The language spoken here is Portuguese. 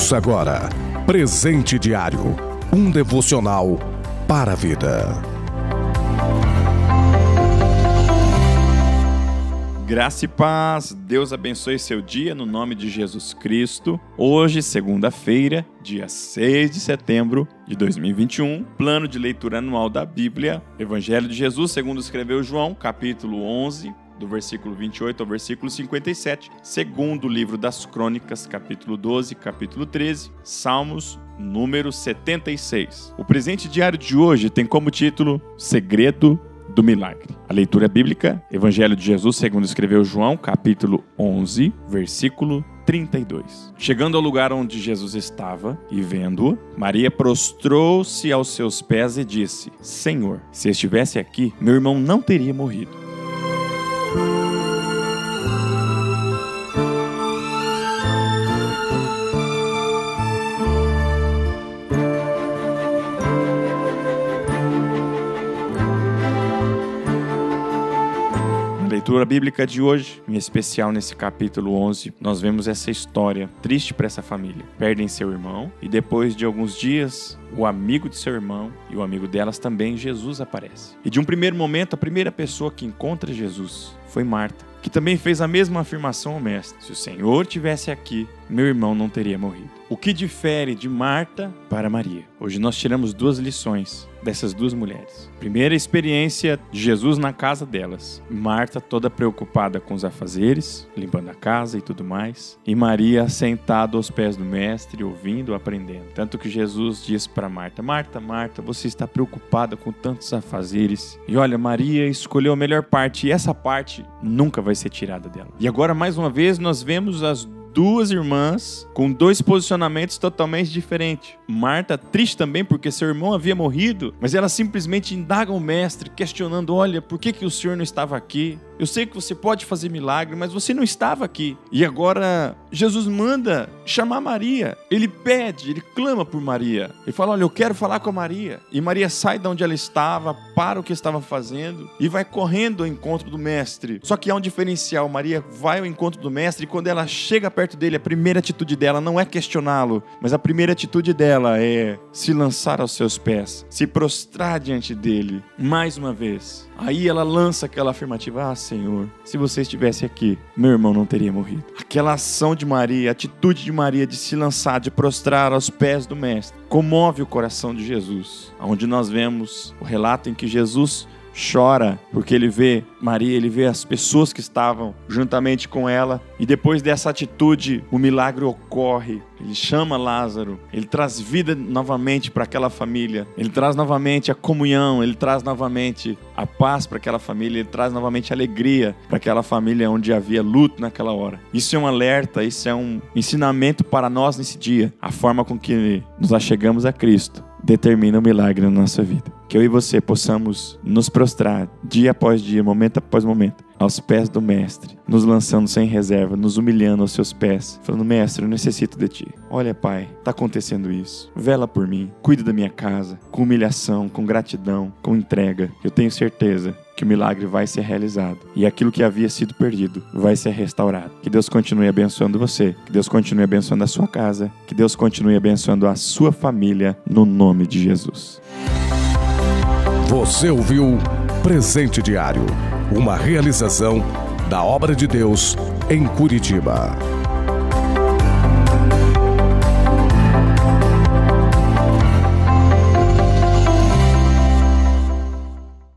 Ouça agora Presente Diário um devocional para a vida. Graça e paz, Deus abençoe seu dia no nome de Jesus Cristo. Hoje, segunda-feira, dia 6 de setembro de 2021, plano de leitura anual da Bíblia, Evangelho de Jesus, segundo escreveu João, capítulo 11, do versículo 28 ao versículo 57, segundo o livro das Crônicas, capítulo 12, capítulo 13, Salmos, número 76. O presente diário de hoje tem como título Segredo do milagre. A leitura bíblica, Evangelho de Jesus, segundo escreveu João, capítulo 11, versículo 32. Chegando ao lugar onde Jesus estava e vendo-o, Maria prostrou-se aos seus pés e disse: Senhor, se estivesse aqui, meu irmão não teria morrido. Leitura bíblica de hoje, em especial nesse capítulo 11, nós vemos essa história triste para essa família. Perdem seu irmão e depois de alguns dias, o amigo de seu irmão e o amigo delas também, Jesus aparece. E de um primeiro momento, a primeira pessoa que encontra Jesus foi Marta, que também fez a mesma afirmação ao mestre: Se o Senhor tivesse aqui, meu irmão não teria morrido. O que difere de Marta para Maria? Hoje nós tiramos duas lições dessas duas mulheres. Primeira experiência de Jesus na casa delas. Marta toda preocupada com os afazeres, limpando a casa e tudo mais, e Maria sentada aos pés do mestre, ouvindo, aprendendo. Tanto que Jesus diz para Marta: Marta, Marta, você está preocupada com tantos afazeres. E olha, Maria escolheu a melhor parte e essa parte nunca vai ser tirada dela. E agora mais uma vez nós vemos as duas irmãs com dois posicionamentos totalmente diferentes. Marta, triste também porque seu irmão havia morrido, mas ela simplesmente indaga o mestre, questionando: Olha, por que, que o senhor não estava aqui? Eu sei que você pode fazer milagre, mas você não estava aqui. E agora Jesus manda chamar Maria. Ele pede, ele clama por Maria. Ele fala: Olha, eu quero falar com a Maria. E Maria sai de onde ela estava, para o que estava fazendo e vai correndo ao encontro do mestre. Só que há um diferencial: Maria vai ao encontro do mestre e quando ela chega perto dele, a primeira atitude dela não é questioná-lo, mas a primeira atitude dela é se lançar aos seus pés, se prostrar diante dele, mais uma vez. Aí ela lança aquela afirmativa: Ah, Senhor, se você estivesse aqui, meu irmão não teria morrido. Aquela ação de Maria, a atitude de Maria de se lançar, de prostrar aos pés do Mestre, comove o coração de Jesus. Onde nós vemos o relato em que Jesus chora porque ele vê Maria, ele vê as pessoas que estavam juntamente com ela e depois dessa atitude o milagre ocorre. Ele chama Lázaro, ele traz vida novamente para aquela família, ele traz novamente a comunhão, ele traz novamente a paz para aquela família, ele traz novamente alegria para aquela família onde havia luto naquela hora. Isso é um alerta, isso é um ensinamento para nós nesse dia, a forma com que nos achegamos a Cristo determina o milagre na nossa vida. Que eu e você possamos nos prostrar dia após dia, momento após momento, aos pés do Mestre, nos lançando sem reserva, nos humilhando aos seus pés, falando: Mestre, eu necessito de ti. Olha, Pai, está acontecendo isso. Vela por mim, cuida da minha casa, com humilhação, com gratidão, com entrega. Eu tenho certeza que o milagre vai ser realizado e aquilo que havia sido perdido vai ser restaurado. Que Deus continue abençoando você, que Deus continue abençoando a sua casa, que Deus continue abençoando a sua família, no nome de Jesus. Você ouviu Presente Diário, uma realização da obra de Deus em Curitiba.